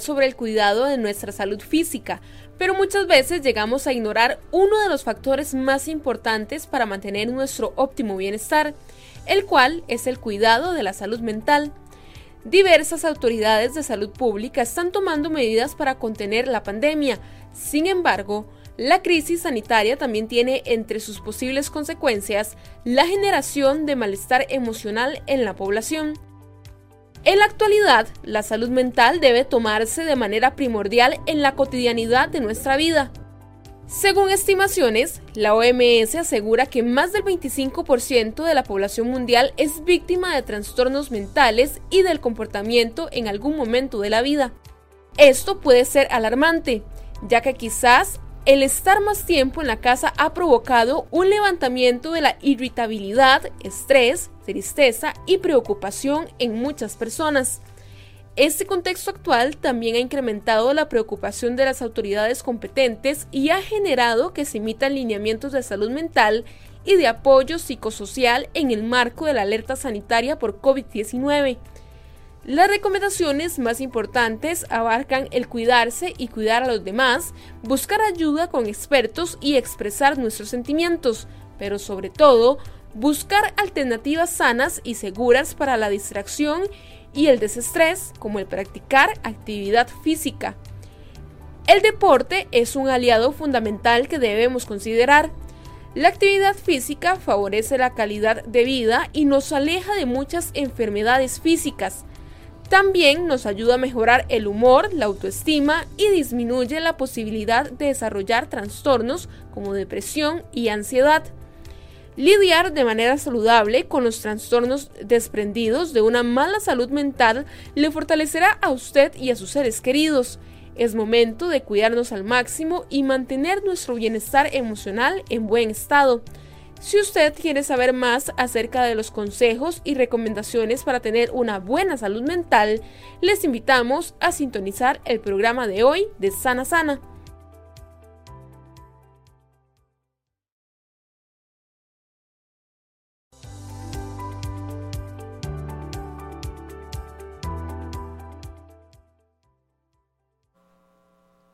Sobre el cuidado de nuestra salud física, pero muchas veces llegamos a ignorar uno de los factores más importantes para mantener nuestro óptimo bienestar, el cual es el cuidado de la salud mental. Diversas autoridades de salud pública están tomando medidas para contener la pandemia. Sin embargo, la crisis sanitaria también tiene entre sus posibles consecuencias la generación de malestar emocional en la población. En la actualidad, la salud mental debe tomarse de manera primordial en la cotidianidad de nuestra vida. Según estimaciones, la OMS asegura que más del 25% de la población mundial es víctima de trastornos mentales y del comportamiento en algún momento de la vida. Esto puede ser alarmante, ya que quizás el estar más tiempo en la casa ha provocado un levantamiento de la irritabilidad, estrés, tristeza y preocupación en muchas personas. Este contexto actual también ha incrementado la preocupación de las autoridades competentes y ha generado que se emitan lineamientos de salud mental y de apoyo psicosocial en el marco de la alerta sanitaria por COVID-19. Las recomendaciones más importantes abarcan el cuidarse y cuidar a los demás, buscar ayuda con expertos y expresar nuestros sentimientos, pero sobre todo, buscar alternativas sanas y seguras para la distracción y el desestrés, como el practicar actividad física. El deporte es un aliado fundamental que debemos considerar. La actividad física favorece la calidad de vida y nos aleja de muchas enfermedades físicas. También nos ayuda a mejorar el humor, la autoestima y disminuye la posibilidad de desarrollar trastornos como depresión y ansiedad. Lidiar de manera saludable con los trastornos desprendidos de una mala salud mental le fortalecerá a usted y a sus seres queridos. Es momento de cuidarnos al máximo y mantener nuestro bienestar emocional en buen estado. Si usted quiere saber más acerca de los consejos y recomendaciones para tener una buena salud mental, les invitamos a sintonizar el programa de hoy de Sana Sana.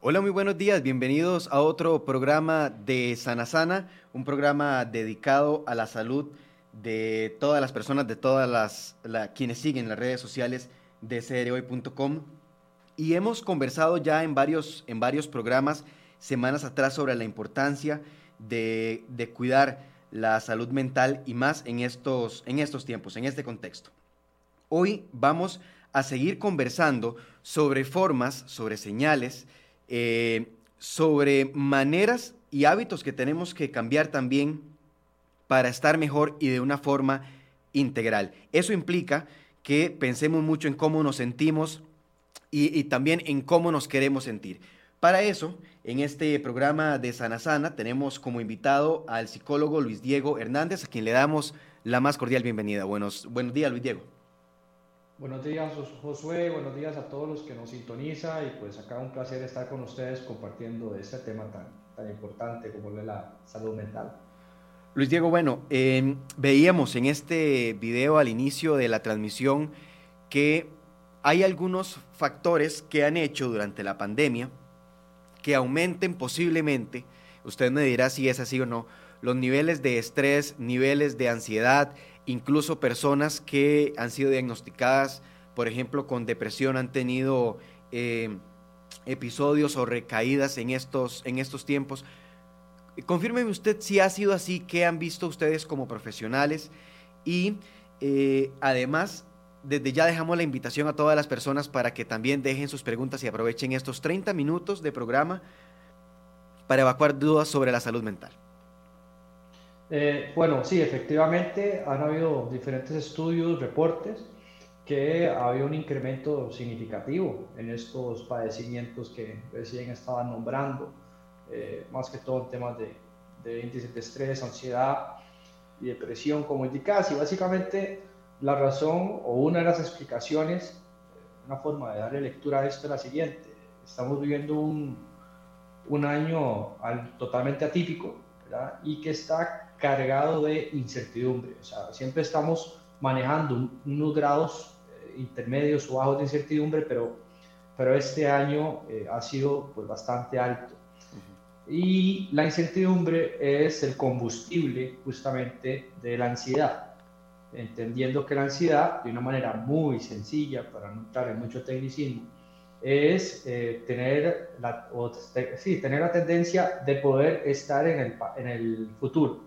Hola, muy buenos días. Bienvenidos a otro programa de Sana Sana, un programa dedicado a la salud de todas las personas, de todas las quienes siguen las redes sociales de crhoy.com. Y hemos conversado ya en varios, en varios programas semanas atrás sobre la importancia de, de cuidar la salud mental y más en estos, en estos tiempos, en este contexto. Hoy vamos a seguir conversando sobre formas, sobre señales, eh, sobre maneras y hábitos que tenemos que cambiar también para estar mejor y de una forma integral. Eso implica que pensemos mucho en cómo nos sentimos y, también en cómo nos queremos sentir. Para eso, en este programa de Sana Sana tenemos como invitado al psicólogo Luis Diego Hernández, a quien le damos la más cordial bienvenida. Buenos, buenos días, Luis Diego. Buenos días, Josué. Buenos días a todos los que nos sintoniza y pues acá un placer estar con ustedes compartiendo este tema tan, tan importante como es la salud mental. Luis Diego, bueno, em, veíamos en este video al inicio de la transmisión que hay algunos factores que han hecho durante la pandemia que aumenten posiblemente, usted me dirá si es así o no, los niveles de estrés, niveles de ansiedad, incluso personas que han sido diagnosticadas, por ejemplo, con depresión, han tenido eh, episodios o recaídas en estos, en estos tiempos. Confírmeme usted si ha sido así, qué han visto ustedes como profesionales y eh, además, desde ya dejamos la invitación a todas las personas para que también dejen sus preguntas y aprovechen estos 30 minutos de programa para evacuar dudas sobre la salud mental. Eh, bueno, sí, efectivamente han habido diferentes estudios, reportes, que ha habido un incremento significativo en estos padecimientos que recién estaban nombrando, eh, más que todo en temas de, de índice de estrés, ansiedad y depresión como indicadas. Y básicamente la razón o una de las explicaciones, una forma de darle lectura a esto es la siguiente. Estamos viviendo un, un año totalmente atípico ¿verdad? y que está cargado de incertidumbre. O sea, siempre estamos manejando unos grados eh, intermedios o bajos de incertidumbre, pero pero este año eh, ha sido pues, bastante alto. Y la incertidumbre es el combustible justamente de la ansiedad, entendiendo que la ansiedad, de una manera muy sencilla, para no entrar en mucho tecnicismo, es eh, tener, la, sí, tener la tendencia de poder estar en el, en el futuro,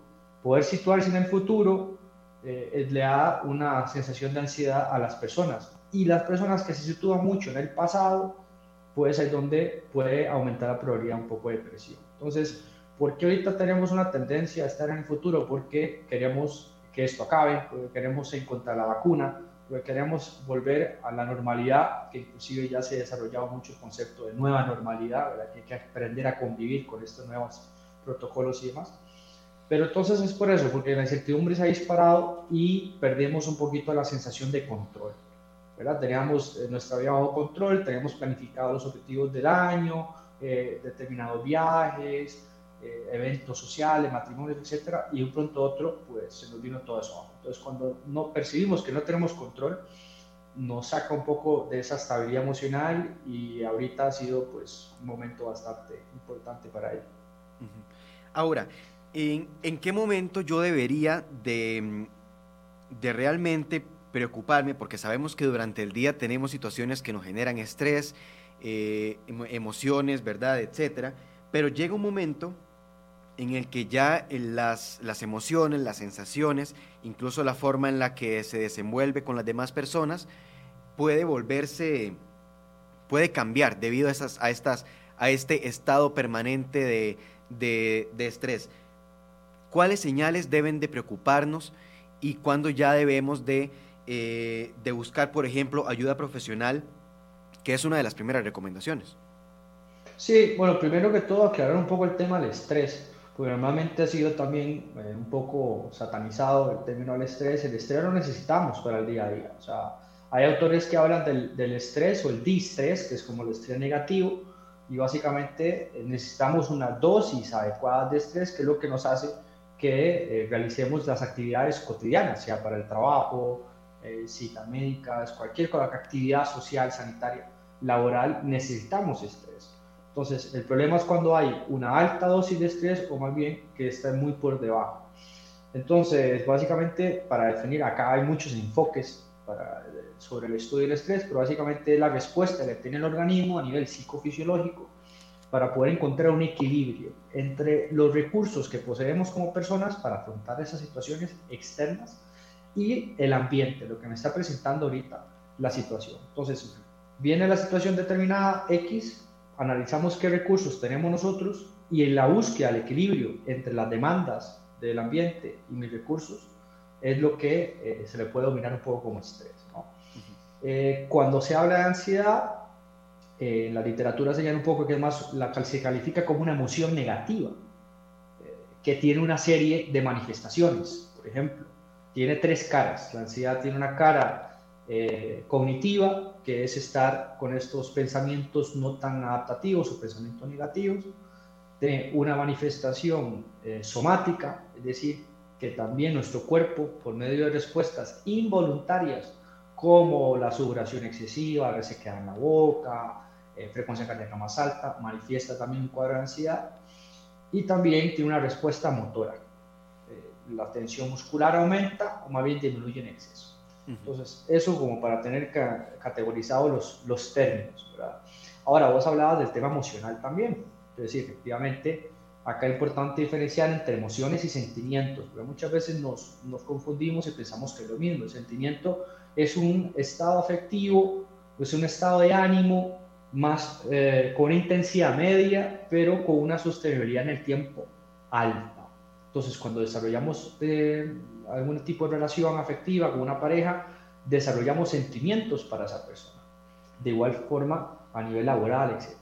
poder situarse en el futuro eh, le da una sensación de ansiedad a las personas. Y las personas que se sitúan mucho en el pasado, pues es donde puede aumentar la probabilidad un poco de depresión. Entonces, ¿por qué ahorita tenemos una tendencia a estar en el futuro? Porque queremos que esto acabe, porque queremos encontrar la vacuna, porque queremos volver a la normalidad, que inclusive ya se ha desarrollado mucho el concepto de nueva normalidad, ¿verdad? que hay que aprender a convivir con estos nuevos protocolos y demás. Pero entonces es por eso, porque la incertidumbre se ha disparado y perdemos un poquito la sensación de control. ¿verdad? Teníamos eh, nuestra vida bajo control, teníamos planificados los objetivos del año, eh, determinados viajes, eh, eventos sociales, matrimonios, etcétera, y de un pronto otro, pues se nos vino todo eso abajo. Entonces, cuando no percibimos que no tenemos control, nos saca un poco de esa estabilidad emocional y ahorita ha sido pues un momento bastante importante para ello. Ahora, ¿en, qué momento yo debería de, de realmente preocuparme? Porque sabemos que durante el día tenemos situaciones que nos generan estrés, eh, emociones, ¿verdad? Etcétera. Pero llega un momento en el que ya las, las emociones, las sensaciones, incluso la forma en la que se desenvuelve con las demás personas, puede volverse, puede cambiar debido a, este estado permanente de estrés. ¿Cuáles señales deben de preocuparnos y cuándo ya debemos de, eh, de buscar, por ejemplo, ayuda profesional, que es una de las primeras recomendaciones? Sí, bueno, primero que todo aclarar un poco el tema del estrés porque normalmente ha sido también eh, un poco satanizado el término del estrés. El estrés lo necesitamos para el día a día. O sea, hay autores que hablan del, del estrés o el distrés, que es como el estrés negativo, y básicamente necesitamos una dosis adecuada de estrés, que es lo que nos hace que eh, realicemos las actividades cotidianas, sea para el trabajo, citas médicas, cualquier actividad social, sanitaria, laboral, necesitamos estrés. Entonces, el problema es cuando hay una alta dosis de estrés o más bien que está muy por debajo. Entonces, básicamente, para definir, acá hay muchos enfoques sobre el estudio del estrés, pero básicamente la respuesta que tiene el organismo a nivel psicofisiológico para poder encontrar un equilibrio entre los recursos que poseemos como personas para afrontar esas situaciones externas y el ambiente, lo que me está presentando ahorita la situación. Entonces, viene la situación determinada X, analizamos qué recursos tenemos nosotros y en la búsqueda del equilibrio entre las demandas del ambiente y mis recursos es lo que eh, se le puede dominar un poco como estrés. Eh, cuando se habla de ansiedad, eh, en la literatura se llama un poco que es más, la, se califica como una emoción negativa, que tiene una serie de manifestaciones. Por ejemplo, tiene tres caras. La ansiedad tiene una cara cognitiva, que es estar con estos pensamientos no tan adaptativos o pensamientos negativos, de una manifestación eh, somática, es decir, que también nuestro cuerpo, por medio de respuestas involuntarias, como la sudoración excesiva, resequedad en la boca, eh, frecuencia cardíaca más alta, manifiesta también un cuadro de ansiedad, y también tiene una respuesta motora. Eh, la tensión muscular aumenta o más bien disminuye en exceso. Entonces, eso como para tener categorizados los, los términos. ¿verdad? Ahora, vos hablabas del tema emocional también. Es decir, efectivamente, acá es importante diferenciar entre emociones y sentimientos, porque muchas veces nos, nos confundimos y pensamos que es lo mismo. El sentimiento es un estado afectivo, es un estado de ánimo más eh, con intensidad media, pero con una sostenibilidad en el tiempo alta. Entonces, cuando desarrollamos eh, algún tipo de relación afectiva con una pareja, desarrollamos sentimientos para esa persona. De igual forma, a nivel laboral, etc.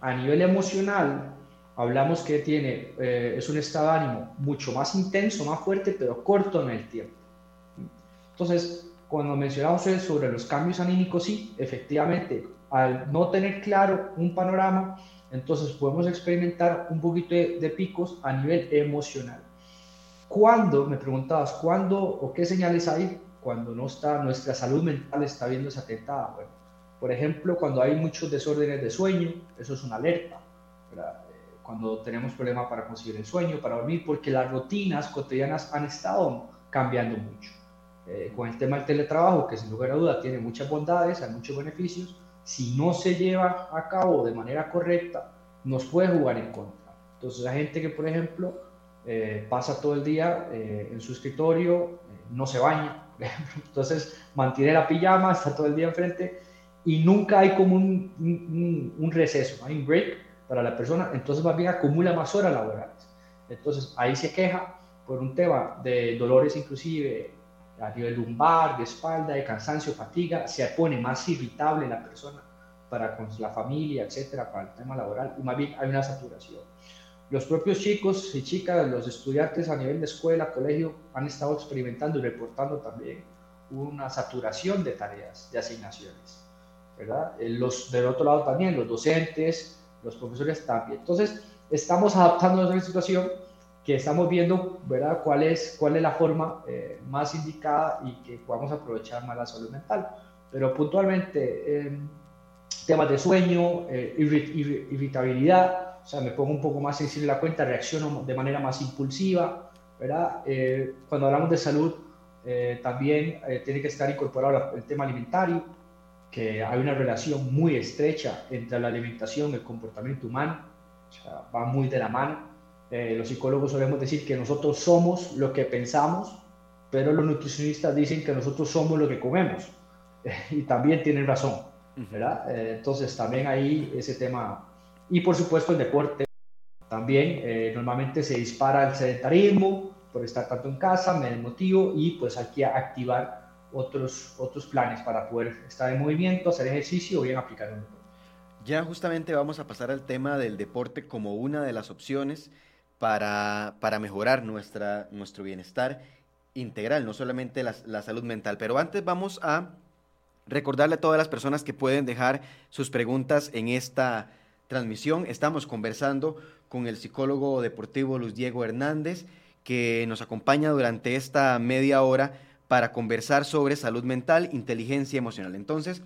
A nivel emocional, hablamos que tiene, eh, es un estado de ánimo mucho más intenso, más fuerte, pero corto en el tiempo. Entonces, cuando mencionamos sobre los cambios anímicos, sí, efectivamente, al no tener claro un panorama, entonces podemos experimentar un poquito de picos a nivel emocional. ¿Cuándo, me preguntabas, cuándo o qué señales hay cuando no está, nuestra salud mental está viendo esa Bueno, Por ejemplo, cuando hay muchos desórdenes de sueño, eso es una alerta. Eh, cuando tenemos problemas para conseguir el sueño, para dormir, porque las rutinas cotidianas han estado cambiando mucho. Eh, con el tema del teletrabajo, que sin lugar a duda tiene muchas bondades, hay muchos beneficios, si no se lleva a cabo de manera correcta, nos puede jugar en contra. Entonces, la gente que, por ejemplo, eh, pasa todo el día eh, en su escritorio, no se baña, entonces mantiene la pijama, está todo el día enfrente y nunca hay como un, un, un receso, hay un break para la persona, entonces más bien acumula más horas laborales. Entonces, ahí se queja por un tema de dolores inclusive a nivel lumbar, de espalda, de cansancio, fatiga, se pone más irritable la persona para con la familia, etcétera, para el tema laboral, y más bien hay una saturación. Los propios chicos y chicas, los estudiantes a nivel de escuela, colegio, han estado experimentando y reportando también una saturación de tareas, de asignaciones, ¿verdad? Eh, los, del otro lado también, los docentes, los profesores también. Entonces, estamos adaptándonos a la situación que estamos viendo, ¿verdad? ¿Cuál es, cuál es la forma eh, más indicada y que podamos aprovechar más la salud mental? Pero puntualmente, eh, temas de sueño, eh, irritabilidad, o sea, me pongo un poco más sensible a la cuenta, reacciono de manera más impulsiva, ¿verdad? cuando hablamos de salud, también tiene que estar incorporado el tema alimentario, que hay una relación muy estrecha entre la alimentación y el comportamiento humano, o sea, va muy de la mano. Eh, los psicólogos solemos decir que nosotros somos lo que pensamos, pero los nutricionistas dicen que nosotros somos lo que comemos. y también tienen razón, ¿verdad? Eh, entonces también ahí ese tema. Y por supuesto el deporte. También eh, normalmente se dispara el sedentarismo por estar tanto en casa, me desmotivo y pues hay que activar otros, otros planes para poder estar en movimiento, hacer ejercicio o bien aplicar un deporte. Ya justamente vamos a pasar al tema del deporte como una de las opciones para, para mejorar nuestra, nuestro bienestar integral, no solamente la, la salud mental. Pero antes vamos a recordarle a todas las personas que pueden dejar sus preguntas en esta transmisión. Estamos conversando con el psicólogo deportivo Luis Diego Hernández, que nos acompaña durante esta media hora para conversar sobre salud mental, inteligencia emocional. Entonces,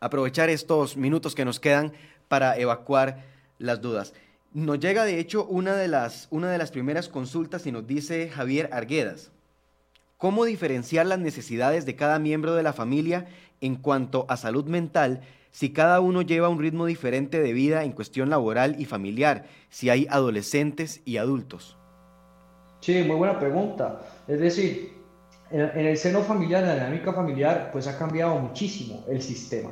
aprovechar estos minutos que nos quedan para evacuar las dudas. Nos llega de hecho una de las, una de las primeras consultas y nos dice Javier Arguedas. ¿Cómo diferenciar las necesidades de cada miembro de la familia en cuanto a salud mental si cada uno lleva un ritmo diferente de vida en cuestión laboral y familiar, si hay adolescentes y adultos? Sí, muy buena pregunta. Es decir, en, el seno familiar, en la dinámica familiar, pues ha cambiado muchísimo el sistema.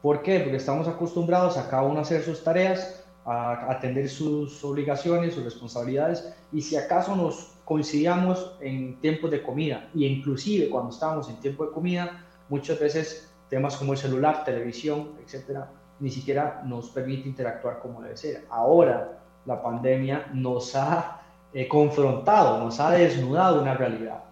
¿Por qué? Porque estamos acostumbrados a cada uno a hacer sus tareas, a atender sus obligaciones, sus responsabilidades, y si acaso nos coincidíamos en tiempos de comida, y inclusive cuando estábamos en tiempo de comida, muchas veces temas como el celular, televisión, etcétera, ni siquiera nos permite interactuar como debe ser. Ahora la pandemia nos ha eh, confrontado, nos ha desnudado una realidad.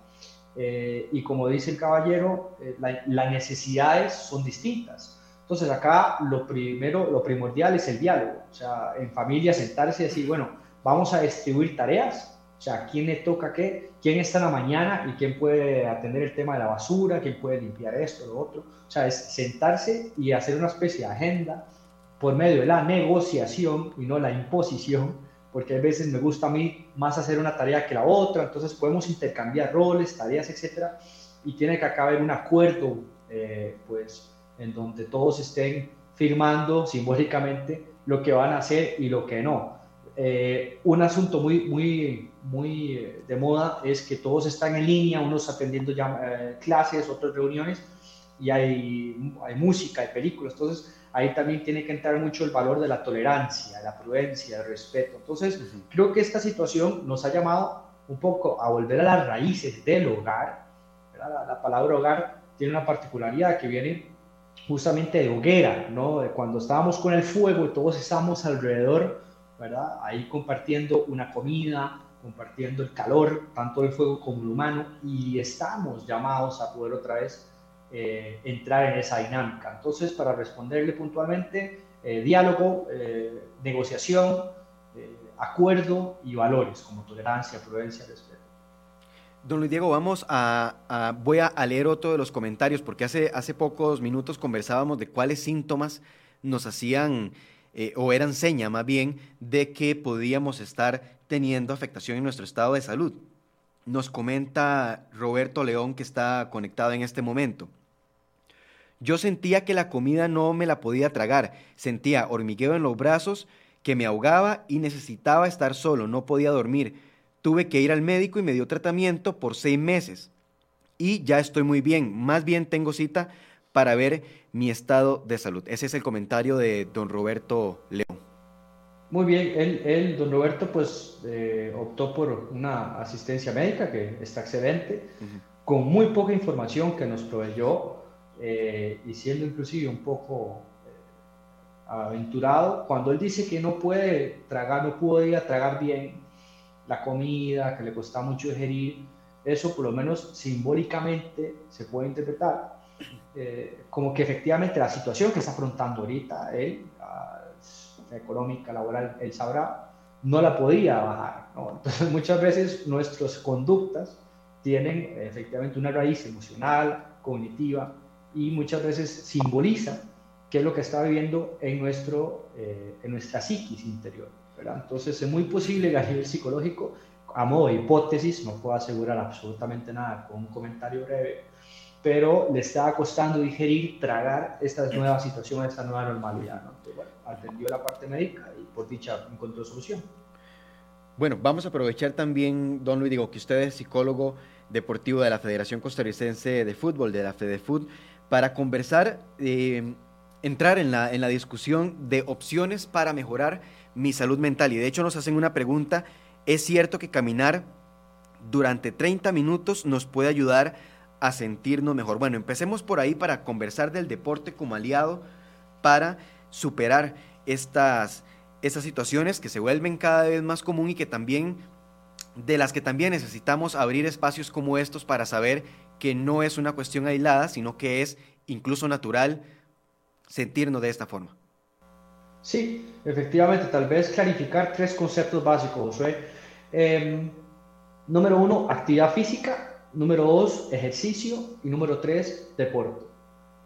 Eh, y como dice el caballero, eh, las necesidades son distintas. Entonces acá lo primero, lo primordial es el diálogo, o sea, en familia sentarse y decir, bueno, vamos a distribuir tareas, o sea, quién le toca qué, quién está en la mañana y quién puede atender el tema de la basura, quién puede limpiar esto, lo otro, o sea, es sentarse y hacer una especie de agenda por medio de la negociación y no la imposición, porque a veces me gusta a mí más hacer una tarea que la otra, entonces podemos intercambiar roles, tareas, etcétera, y tiene que acá haber un acuerdo, eh, pues, en donde todos estén firmando simbólicamente lo que van a hacer y lo que no. Eh, un asunto muy, muy, muy eh, de moda es que todos están en línea, unos atendiendo ya, eh, clases, otros reuniones, y hay, hay música, hay películas. Entonces, ahí también tiene que entrar mucho el valor de la tolerancia, la prudencia, el respeto. Entonces, creo que esta situación nos ha llamado un poco a volver a las raíces del hogar. La, la palabra hogar tiene una particularidad que viene justamente de hoguera, ¿no? De cuando estábamos con el fuego y todos estábamos alrededor, ¿verdad? Ahí compartiendo una comida, compartiendo el calor, tanto del fuego como el humano, y estamos llamados a poder otra vez eh, entrar en esa dinámica. Entonces, para responderle puntualmente, eh, diálogo, eh, negociación, acuerdo y valores como tolerancia, prudencia, respeto. Don Luis Diego, vamos a, voy a leer otro de los comentarios porque hace, hace pocos minutos conversábamos de cuáles síntomas nos hacían eh, o eran seña más bien de que podíamos estar teniendo afectación en nuestro estado de salud. Nos comenta Roberto León que está conectado en este momento. Yo sentía que la comida no me la podía tragar, sentía hormigueo en los brazos que me ahogaba y necesitaba estar solo, no podía dormir. Tuve que ir al médico y me dio tratamiento por seis meses. Y ya estoy muy bien, más bien tengo cita para ver mi estado de salud. Ese es el comentario de don Roberto León. Muy bien, él, don Roberto, pues eh, optó por una asistencia médica que está excelente, con muy poca información que nos proveyó eh, y siendo inclusive un poco eh, aventurado, cuando él dice que no puede tragar, no podía tragar bien la comida, que le cuesta mucho digerir, eso por lo menos simbólicamente se puede interpretar eh, como que efectivamente la situación que está afrontando ahorita él, económica, laboral, él sabrá, no la podía bajar. Entonces muchas veces nuestras conductas tienen efectivamente una raíz emocional, cognitiva, y muchas veces simboliza qué es lo que está viviendo en, nuestro, eh, en nuestra psiquis interior. ¿Verdad? Entonces es muy posible que a nivel psicológico, a modo de hipótesis, no puedo asegurar absolutamente nada con un comentario breve, pero le estaba costando digerir, tragar esta nueva situación, esta nueva normalidad. ¿no? Entonces, bueno, atendió la parte médica y por dicha encontró solución. Bueno, vamos a aprovechar también, don Luis, digo que usted es psicólogo deportivo de la Federación Costarricense de Fútbol, de la FEDEFUT para conversar, eh, entrar en la, en la discusión de opciones para mejorar mi salud mental. Y de hecho nos hacen una pregunta, ¿es cierto que caminar durante 30 minutos nos puede ayudar a sentirnos mejor? Bueno, empecemos por ahí para conversar del deporte como aliado para superar estas, estas situaciones que se vuelven cada vez más común y que también de las que también necesitamos abrir espacios como estos para saber que no es una cuestión aislada, sino que es incluso natural sentirnos de esta forma. Sí, efectivamente, tal vez clarificar tres conceptos básicos, em, número uno, actividad física. Número dos, ejercicio. Y número tres, deporte.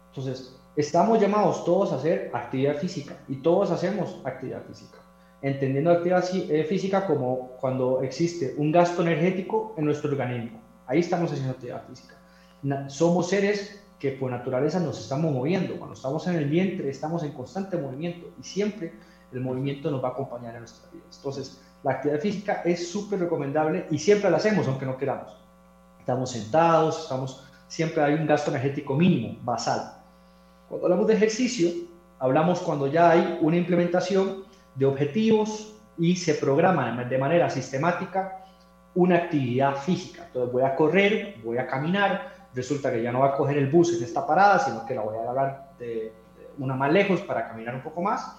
Entonces, estamos llamados todos a hacer actividad física y todos hacemos actividad física. Entendiendo actividad eh, física como cuando existe un gasto energético en nuestro organismo. Ahí estamos haciendo actividad física somos seres que por naturaleza nos estamos moviendo. Cuando estamos en el vientre estamos en constante movimiento y siempre el movimiento nos va a acompañar en nuestras vidas. Entonces, la actividad física es súper recomendable y siempre la hacemos aunque no queramos. Estamos sentados, estamos, siempre hay un gasto energético mínimo, basal. Cuando hablamos de ejercicio, hablamos cuando ya hay una implementación de objetivos y se programa de manera sistemática una actividad física. Entonces voy a correr, voy a caminar, resulta que ya no va a coger el bus en esta parada, sino que la voy a agarrar de, una más lejos para caminar un poco más.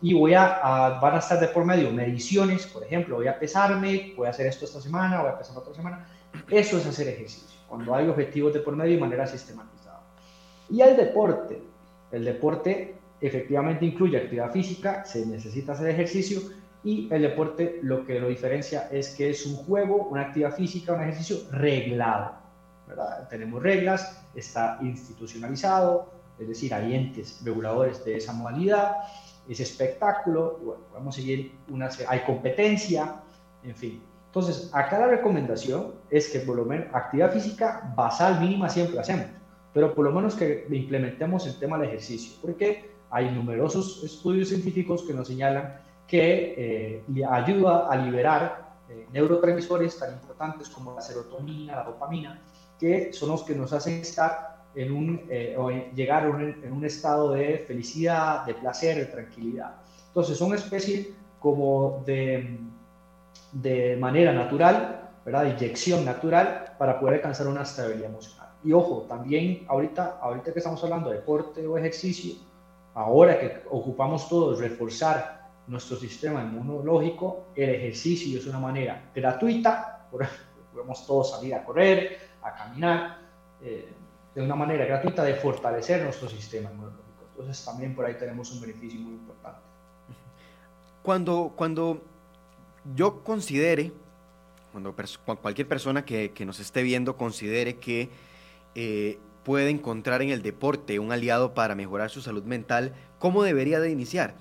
Y voy a, van a estar de por medio mediciones, por ejemplo, voy a pesarme, voy a hacer esto esta semana, voy a pesar otra semana. Eso es hacer ejercicio, cuando hay objetivos de por medio de manera sistematizada. Y el deporte, el deporte efectivamente incluye actividad física, se necesita hacer ejercicio y el deporte lo que lo diferencia es que es un juego, una actividad física, un ejercicio reglado. Tenemos reglas, está institucionalizado, es decir, hay entes reguladores de esa modalidad, es espectáculo, y bueno, podemos seguir una, hay competencia, en fin. Entonces, acá la recomendación es que por lo menos actividad física basal mínima siempre hacemos, pero por lo menos que implementemos el tema del ejercicio, porque hay numerosos estudios científicos que nos señalan que eh, ayuda a liberar eh, neurotransmisores tan importantes como la serotonina, la dopamina, que son los que nos hacen estar en un, eh, o llegar en un estado de felicidad, de placer, de tranquilidad. Entonces son especies como de, de manera natural, ¿verdad? de inyección natural para poder alcanzar una estabilidad emocional. Y ojo, también ahorita, ahorita que estamos hablando de deporte o ejercicio, ahora que ocupamos todos reforzar nuestro sistema inmunológico, el ejercicio es una manera gratuita, podemos todos salir a correr, a caminar eh, de una manera gratuita de fortalecer nuestro sistema inmunológico. Entonces también por ahí tenemos un beneficio muy importante. Cuando, cuando yo considere cuando cualquier persona que, nos esté viendo considere que eh, puede encontrar en el deporte un aliado para mejorar su salud mental, ¿cómo debería de iniciar?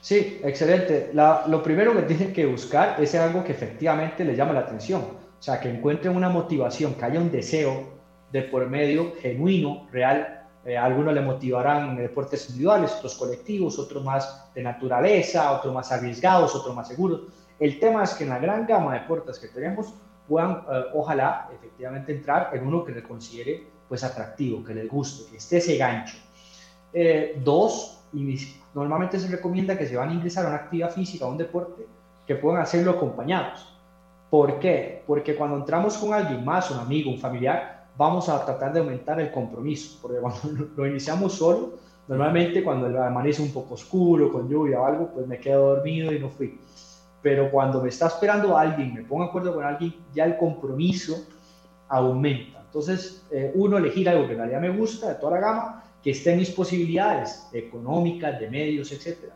Sí, excelente. lo primero que tienen que buscar es algo que efectivamente les llama la atención. Sea, que encuentren una motivación, que haya un deseo de por medio genuino, real. Eh, algunos le motivarán deportes individuales, otros colectivos, otros más de naturaleza, otros más arriesgados, otros más seguros. El tema es que en la gran gama de deportes que tenemos puedan, eh, ojalá, efectivamente entrar en uno que les considere pues atractivo, que les guste, que esté ese gancho. Eh, dos, normalmente se recomienda que se van a ingresar a una actividad física, a un deporte, que puedan hacerlo acompañados. ¿Por qué? Porque cuando entramos con alguien más, un amigo, un familiar, vamos a tratar de aumentar el compromiso, porque cuando lo iniciamos solo, normalmente cuando amanece un poco oscuro, con lluvia o algo, pues me quedo dormido y no fui. Pero cuando me está esperando alguien, me pongo de acuerdo con alguien, ya el compromiso aumenta. Entonces, eh, uno, elegir algo que en realidad me gusta, de toda la gama, que esté en mis posibilidades económicas, de medios, etc.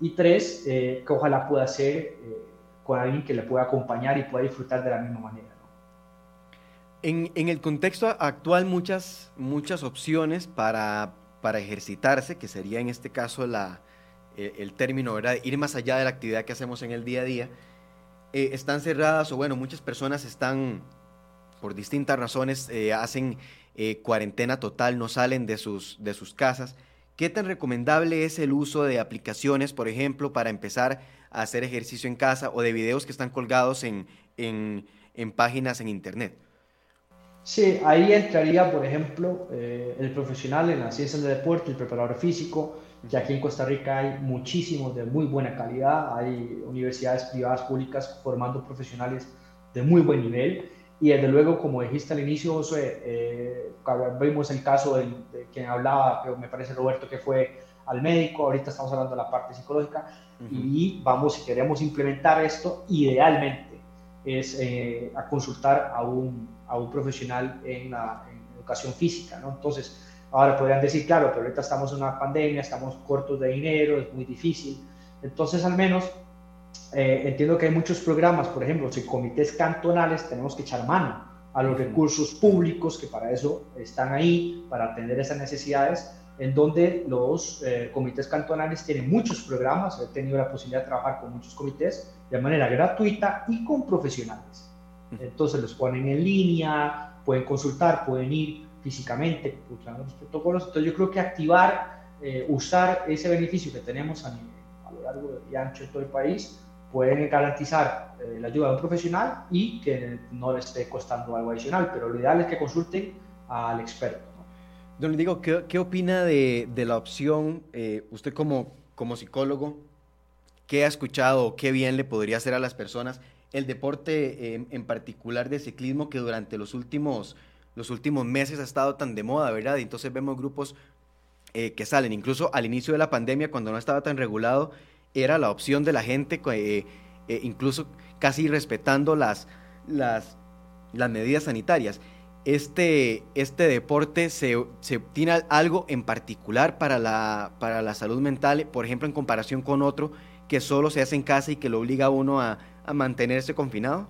Y tres, eh, que ojalá pueda ser eh, con alguien que le pueda acompañar y pueda disfrutar de la misma manera. En, el contexto actual, muchas, muchas opciones para, para ejercitarse, que sería en este caso la, el término, ¿verdad? Ir más allá de la actividad que hacemos en el día a día, eh, están cerradas o bueno, muchas personas están, por distintas razones, hacen eh, cuarentena total, no salen de sus, de sus casas. ¿Qué tan recomendable es el uso de aplicaciones, por ejemplo, para empezar a hacer ejercicio en casa o de videos que están colgados en, en, en páginas en Internet? Sí, ahí entraría, por ejemplo, eh, el profesional en la ciencia del deporte, el preparador físico, que aquí en Costa Rica hay muchísimos de muy buena calidad, hay universidades privadas, públicas formando profesionales de muy buen nivel. Y desde luego, como dijiste al inicio, José, eh, vimos el caso de, quien hablaba, me parece Roberto, que fue al médico, ahorita estamos hablando de la parte psicológica, y vamos, si queremos implementar esto, idealmente es eh, a consultar a un, a un profesional en, la, educación física, ¿no? Entonces, ahora podrían decir, claro, pero ahorita estamos en una pandemia, estamos cortos de dinero, es muy difícil, entonces al menos eh, entiendo que hay muchos programas, por ejemplo, si comités cantonales tenemos que echar mano a los recursos públicos que para eso están ahí, para atender esas necesidades, en donde los eh, comités cantonales tienen muchos programas, he tenido la posibilidad de trabajar con muchos comités de manera gratuita y con profesionales. Entonces los ponen en línea, pueden consultar, pueden ir físicamente, usando los protocolos. Entonces yo creo que activar, eh, usar ese beneficio que tenemos a, a lo largo y ancho de todo el país, pueden garantizar eh, la ayuda de un profesional y que no les esté costando algo adicional, pero lo ideal es que consulten al experto. Don Diego, ¿qué, qué opina de, la opción, eh, usted como, como psicólogo, qué ha escuchado qué bien le podría hacer a las personas el deporte en particular de ciclismo que durante los últimos, los últimos meses ha estado tan de moda, ¿verdad? Y entonces vemos grupos eh, que salen, incluso al inicio de la pandemia, cuando no estaba tan regulado, era la opción de la gente, eh, incluso casi respetando las, las medidas sanitarias. Este, este deporte se, se, tiene algo en particular para la, para la salud mental, por ejemplo, en comparación con otro que solo se hace en casa y que lo obliga a uno a, a mantenerse confinado?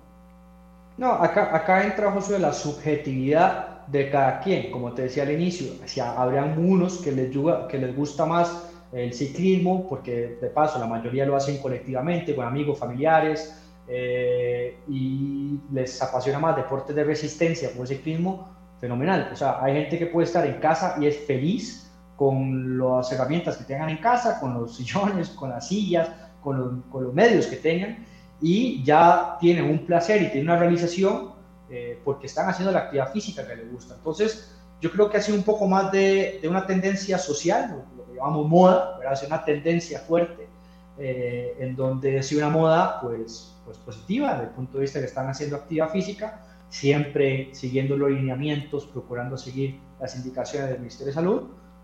No, acá, acá entra, José, la subjetividad de cada quien. Como te decía al inicio, si habrían unos que les, que les gusta más el ciclismo, porque de paso la mayoría lo hacen colectivamente, con amigos, familiares, eh, y les apasiona más deportes de resistencia como el ciclismo, fenomenal. O sea, hay gente que puede estar en casa y es feliz con las herramientas que tengan en casa, con los sillones, con las sillas, con los, con los medios que tengan, y ya tienen un placer y tienen una realización eh, porque están haciendo la actividad física que les gusta. Entonces, yo creo que ha sido un poco más de, de una tendencia social, llamamos moda, ¿verdad? Es una tendencia fuerte eh, en donde es una moda pues, pues positiva desde el punto de vista que están haciendo actividad física, siempre siguiendo los lineamientos, procurando seguir las indicaciones del Ministerio de Salud,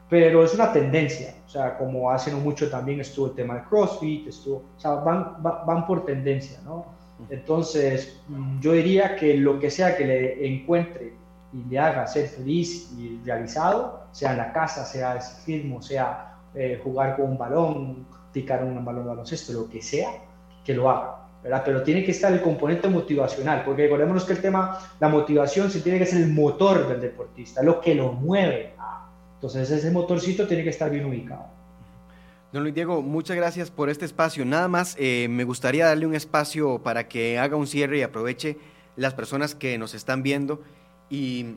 pero es una tendencia, o sea, como hace no mucho también estuvo el tema del CrossFit, estuvo, o sea, van, van por tendencia, ¿no? Entonces, mm, yo diría que lo que sea que le encuentre y le haga ser feliz y realizado, sea en la casa, sea el ciclismo, sea eh, jugar con un balón, picar un balón de baloncesto, lo que sea, que lo haga. ¿Verdad? Pero tiene que estar el componente motivacional, porque recordémonos que el tema, la motivación sí tiene que ser el motor del deportista, lo que lo mueve. Entonces ese motorcito tiene que estar bien ubicado. Don Luis Diego, muchas gracias por este espacio. Nada más eh, me gustaría darle un espacio para que haga un cierre y aproveche las personas que nos están viendo y,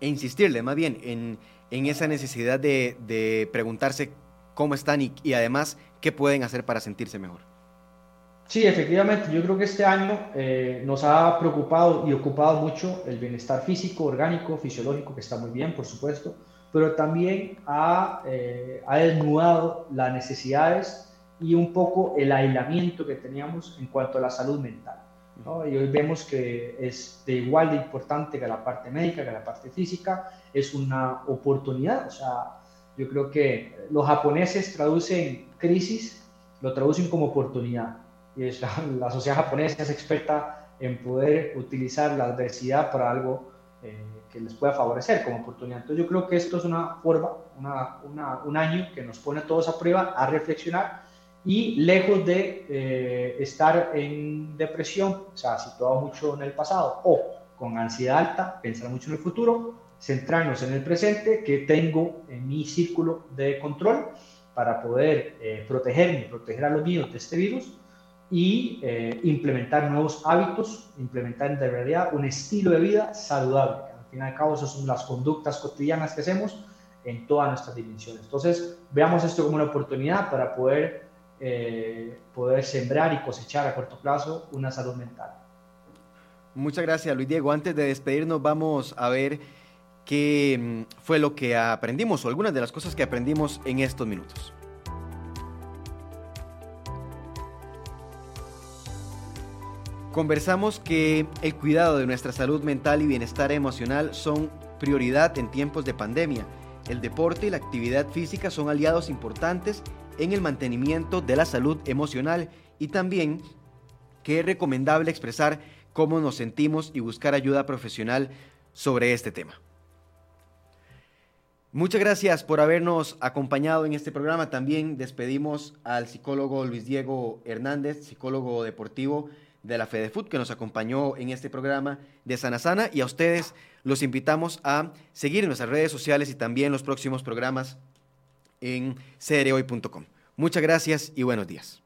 e insistirle más bien en, en esa necesidad de, de, preguntarse cómo están y, y, además qué pueden hacer para sentirse mejor. Sí, efectivamente, yo creo que este año eh, nos ha preocupado y ocupado mucho el bienestar físico, orgánico, fisiológico, que está muy bien, por supuesto, pero también ha, eh, ha desnudado las necesidades y un poco el aislamiento que teníamos en cuanto a la salud mental. ¿no? Y hoy vemos que es de igual de importante que la parte médica, que la parte física, es una oportunidad. O sea, yo creo que los japoneses traducen crisis, lo traducen como oportunidad. Y la, la sociedad japonesa es experta en poder utilizar la adversidad para algo eh, que les pueda favorecer como oportunidad. Entonces yo creo que esto es una forma, una, una, un año que nos pone a todos a prueba, a reflexionar y lejos de eh, estar en depresión, o sea, situado mucho en el pasado o con ansiedad alta, pensar mucho en el futuro, centrarnos en el presente que tengo en mi círculo de control para poder eh, protegerme, proteger a los míos de este virus y eh, implementar nuevos hábitos, implementar en realidad un estilo de vida saludable. Al fin y al cabo, esas son las conductas cotidianas que hacemos en todas nuestras dimensiones. Entonces, veamos esto como una oportunidad para poder, eh, poder sembrar y cosechar a corto plazo una salud mental. Muchas gracias, Luis Diego. Antes de despedirnos, vamos a ver qué mm, fue lo que aprendimos o algunas de las cosas que aprendimos en estos minutos. Conversamos que el cuidado de nuestra salud mental y bienestar emocional son prioridad en tiempos de pandemia. El deporte y la actividad física son aliados importantes en el mantenimiento de la salud emocional y también que es recomendable expresar cómo nos sentimos y buscar ayuda profesional sobre este tema. Muchas gracias por habernos acompañado en este programa. También despedimos al psicólogo Luis Diego Hernández, psicólogo deportivo de la FedeFood que nos acompañó en este programa de Sana Sana y a ustedes los invitamos a seguir en nuestras redes sociales y también los próximos programas en crhoy.com. Muchas gracias y buenos días.